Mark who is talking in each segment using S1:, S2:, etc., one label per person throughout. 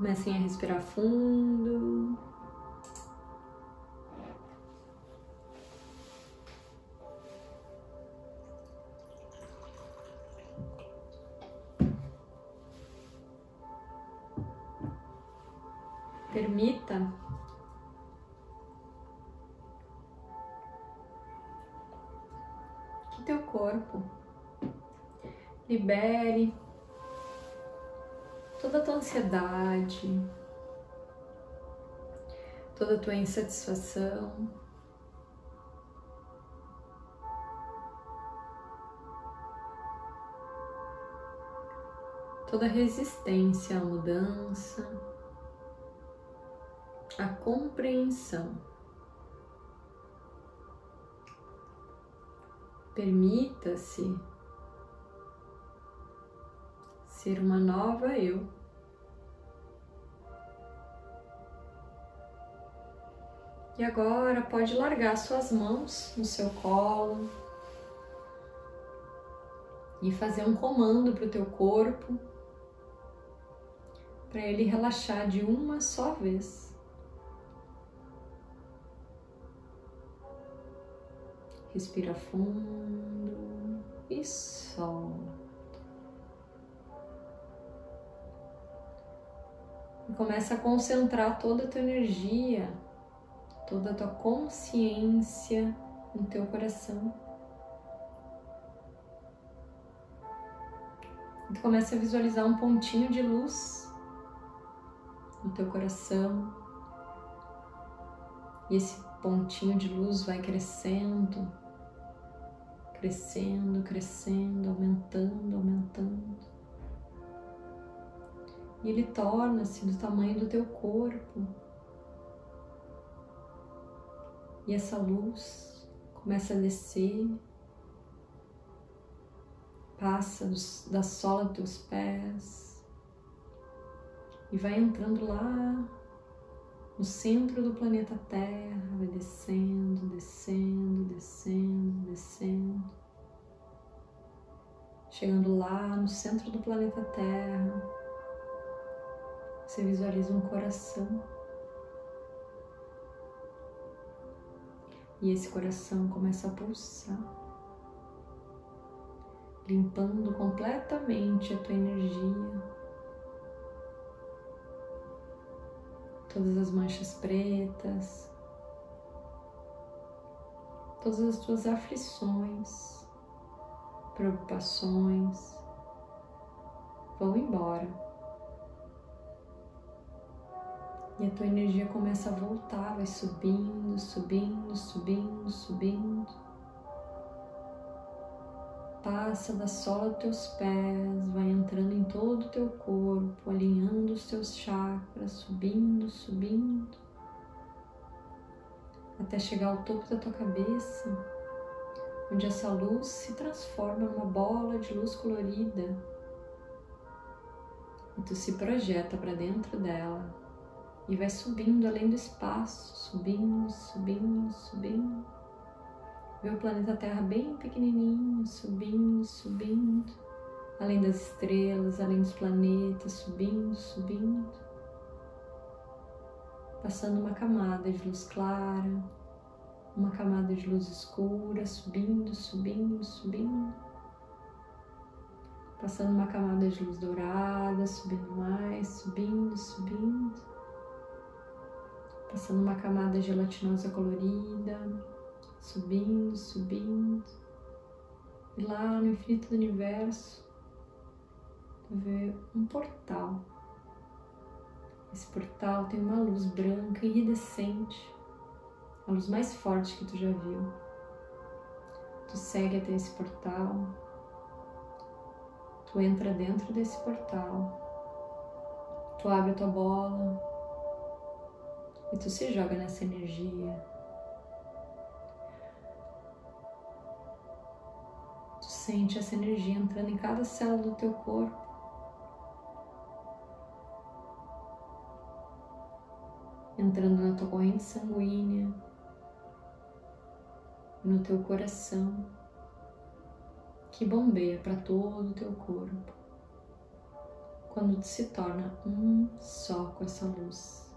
S1: Comecem a respirar fundo. Permita que teu corpo libere toda a tua ansiedade, toda a tua insatisfação. Toda resistência à mudança, a compreensão. Permita-se ser uma nova eu. E agora pode largar suas mãos no seu colo e fazer um comando para o teu corpo para ele relaxar de uma só vez. Respira fundo e solta. Começa a concentrar toda a tua energia, toda a tua consciência no teu coração. E tu começa a visualizar um pontinho de luz no teu coração. E esse pontinho de luz vai crescendo, crescendo, crescendo, aumentando, aumentando e ele torna-se do tamanho do teu corpo. E essa luz começa a descer, passa dos, da sola dos teus pés. E vai entrando lá no centro do planeta Terra, vai descendo, descendo, descendo, descendo, chegando lá no centro do planeta Terra você visualiza um coração. E esse coração começa a pulsar, limpando completamente a tua energia. Todas as manchas pretas, todas as tuas aflições, preocupações vão embora. E a tua energia começa a voltar, vai subindo, subindo, subindo, subindo. Passa da sola dos teus pés, vai entrando em todo o teu corpo, alinhando os teus chakras, subindo, subindo, até chegar ao topo da tua cabeça, onde essa luz se transforma numa bola de luz colorida. E tu se projeta para dentro dela e vai subindo além do espaço, subindo, subindo, subindo. Vê o planeta Terra bem pequenininho, subindo, subindo, além das estrelas, além dos planetas, subindo, subindo. Passando uma camada de luz clara, uma camada de luz escura, subindo, subindo, subindo. Passando uma camada de luz dourada, subindo mais, subindo, subindo passando uma camada gelatinosa colorida, subindo, subindo. E lá no infinito do universo, tu vê um portal. Esse portal tem uma luz branca iridescente, a luz mais forte que tu já viu. Tu segue até esse portal, tu entra dentro desse portal, tu abre a tua bola, e tu se joga nessa energia. Tu sente essa energia entrando em cada célula do teu corpo. Entrando na tua corrente sanguínea, no teu coração, que bombeia para todo o teu corpo. quando se torna um só com essa luz.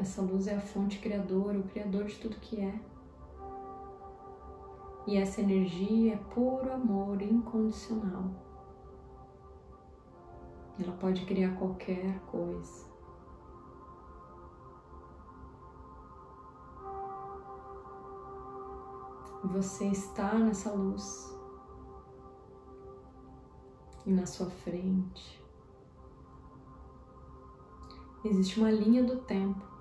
S1: Essa luz é a fonte criadora, o criador de tudo que é. E essa energia é puro amor incondicional. Ela pode criar qualquer coisa. Você está nessa luz e na sua frente existe uma linha do tempo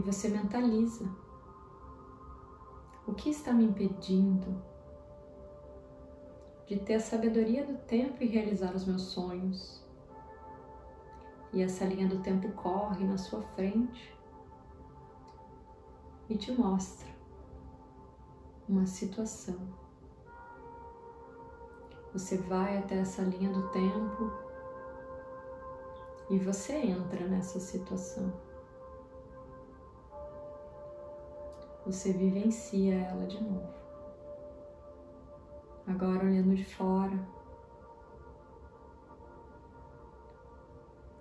S1: e você mentaliza o que está me impedindo de ter a sabedoria do tempo e realizar os meus sonhos. E essa linha do tempo corre na sua frente e te mostra uma situação. Você vai até essa linha do tempo e você entra nessa situação. Você vivencia ela de novo. Agora olhando de fora,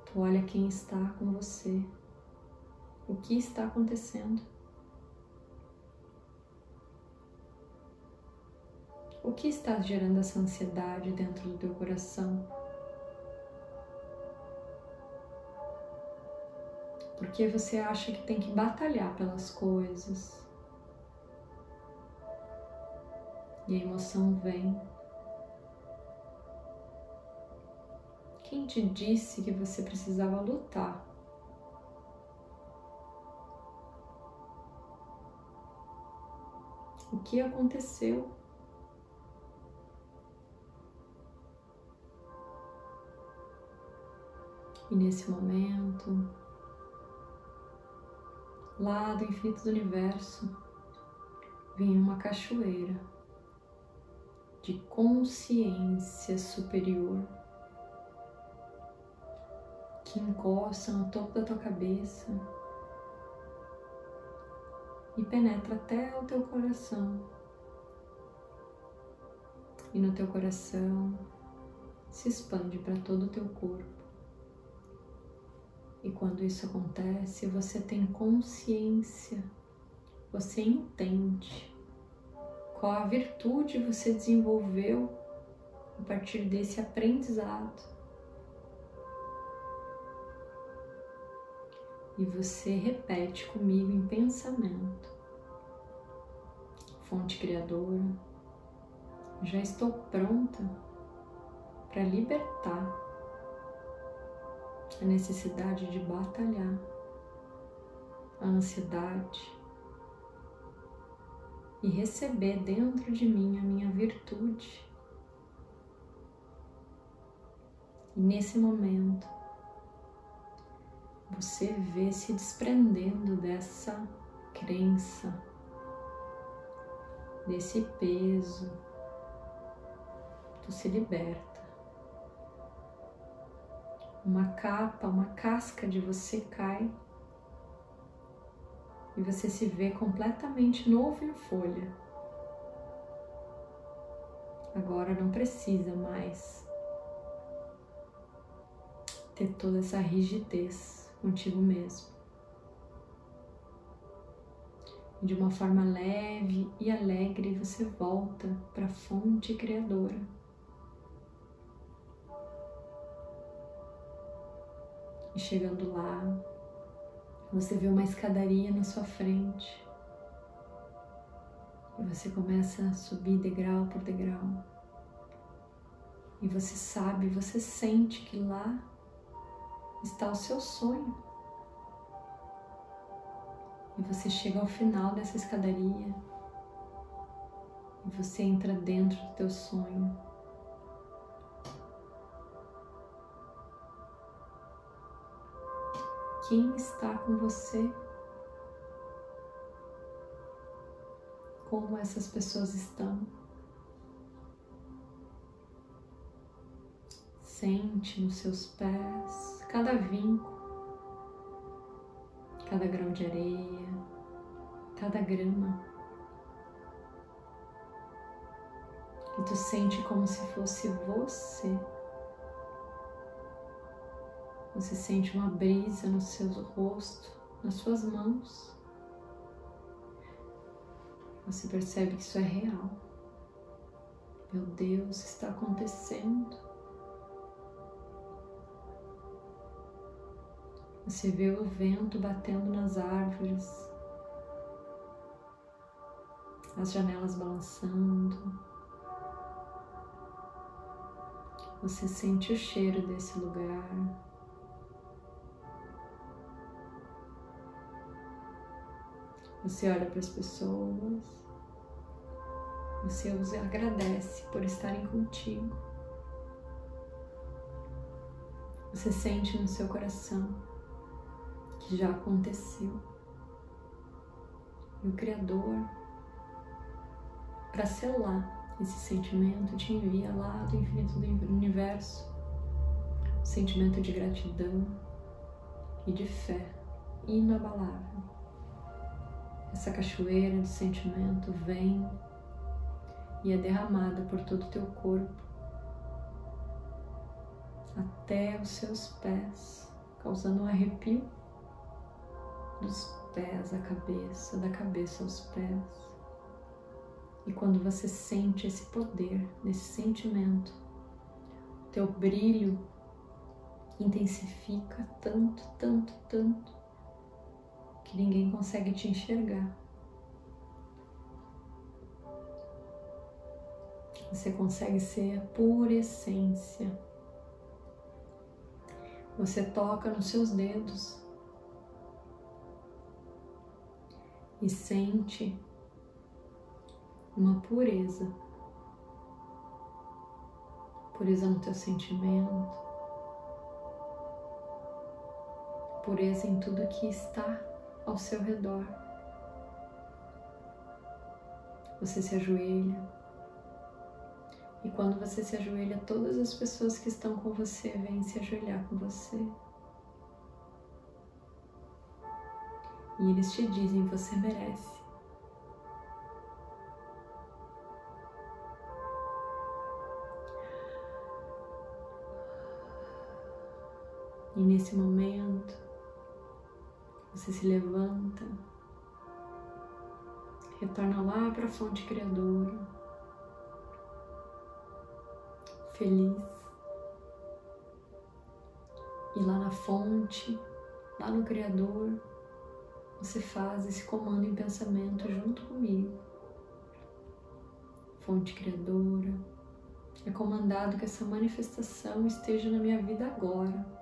S1: tu olha quem está com você, o que está acontecendo. O que está gerando essa ansiedade dentro do teu coração? Porque você acha que tem que batalhar pelas coisas. E a emoção vem. Quem te disse que você precisava lutar? O que aconteceu? E nesse momento, lá do infinito do universo, vem uma cachoeira de consciência superior que encosta no topo da tua cabeça e penetra até o teu coração. E no teu coração se expande para todo o teu corpo. E quando isso acontece, você tem consciência, você entende qual a virtude você desenvolveu a partir desse aprendizado. E você repete comigo em pensamento. Fonte Criadora, já estou pronta para libertar a necessidade de batalhar, a ansiedade e receber dentro de mim a minha virtude. E nesse momento, você vê se desprendendo dessa crença, desse peso, tu se liberta uma capa, uma casca de você cai e você se vê completamente novo em folha. Agora não precisa mais ter toda essa rigidez contigo mesmo. De uma forma leve e alegre, você volta para a fonte criadora. E chegando lá, você vê uma escadaria na sua frente. E você começa a subir degrau por degrau. E você sabe, você sente que lá está o seu sonho. E você chega ao final dessa escadaria e você entra dentro do teu sonho. Quem está com você, como essas pessoas estão. Sente nos seus pés cada vinco, cada grão de areia, cada grama. E tu sente como se fosse você. Você sente uma brisa no seu rosto, nas suas mãos. Você percebe que isso é real. Meu Deus, está acontecendo. Você vê o vento batendo nas árvores, as janelas balançando. Você sente o cheiro desse lugar. Você olha para as pessoas. Você os agradece por estarem contigo. Você sente no seu coração que já aconteceu. E o Criador, para selar esse sentimento, te envia lá do infinito do universo um sentimento de gratidão e de fé inabalável. Essa cachoeira de sentimento vem e é derramada por todo o teu corpo até os seus pés, causando um arrepio dos pés à cabeça, da cabeça aos pés. E quando você sente esse poder, nesse sentimento, teu brilho intensifica tanto, tanto, tanto, que ninguém consegue te enxergar. Você consegue ser a pura essência. Você toca nos seus dedos e sente uma pureza. Pureza no teu sentimento, pureza em tudo que está ao seu redor. Você se ajoelha e quando você se ajoelha, todas as pessoas que estão com você vêm se ajoelhar com você. E eles te dizem: você merece. E nesse momento, você se levanta, retorna lá para a fonte criadora feliz. E lá na fonte, lá no Criador, você faz esse comando em pensamento junto comigo. Fonte Criadora, é comandado que essa manifestação esteja na minha vida agora.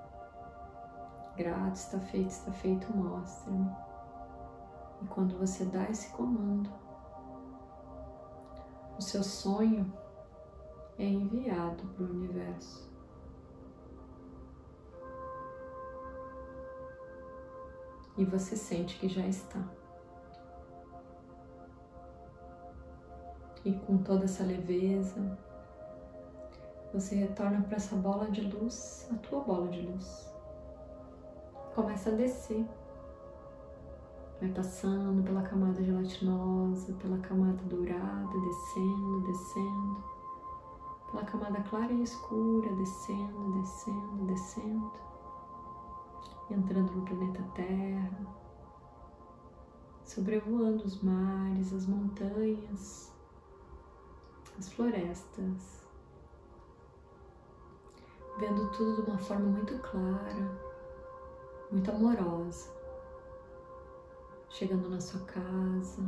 S1: Grato, está feito, está feito, mostra-me. E quando você dá esse comando, o seu sonho é enviado para o universo. E você sente que já está. E com toda essa leveza, você retorna para essa bola de luz, a tua bola de luz. Começa a descer. Vai passando pela camada gelatinosa, pela camada dourada, descendo, descendo. Pela camada clara e escura, descendo, descendo, descendo, entrando no planeta Terra, sobrevoando os mares, as montanhas, as florestas, vendo tudo de uma forma muito clara, muito amorosa, chegando na sua casa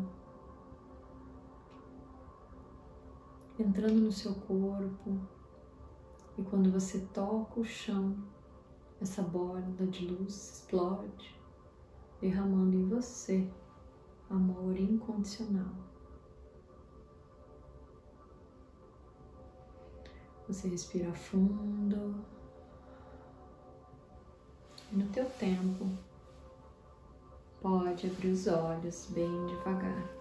S1: entrando no seu corpo. E quando você toca o chão, essa borda de luz explode, derramando em você amor incondicional. Você respira fundo. No teu tempo, pode abrir os olhos bem devagar.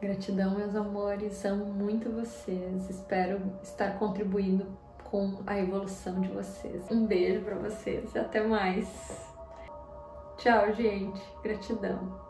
S1: Gratidão, meus amores, amo muito vocês. Espero estar contribuindo com a evolução de vocês. Um beijo para vocês e até mais. Tchau, gente. Gratidão.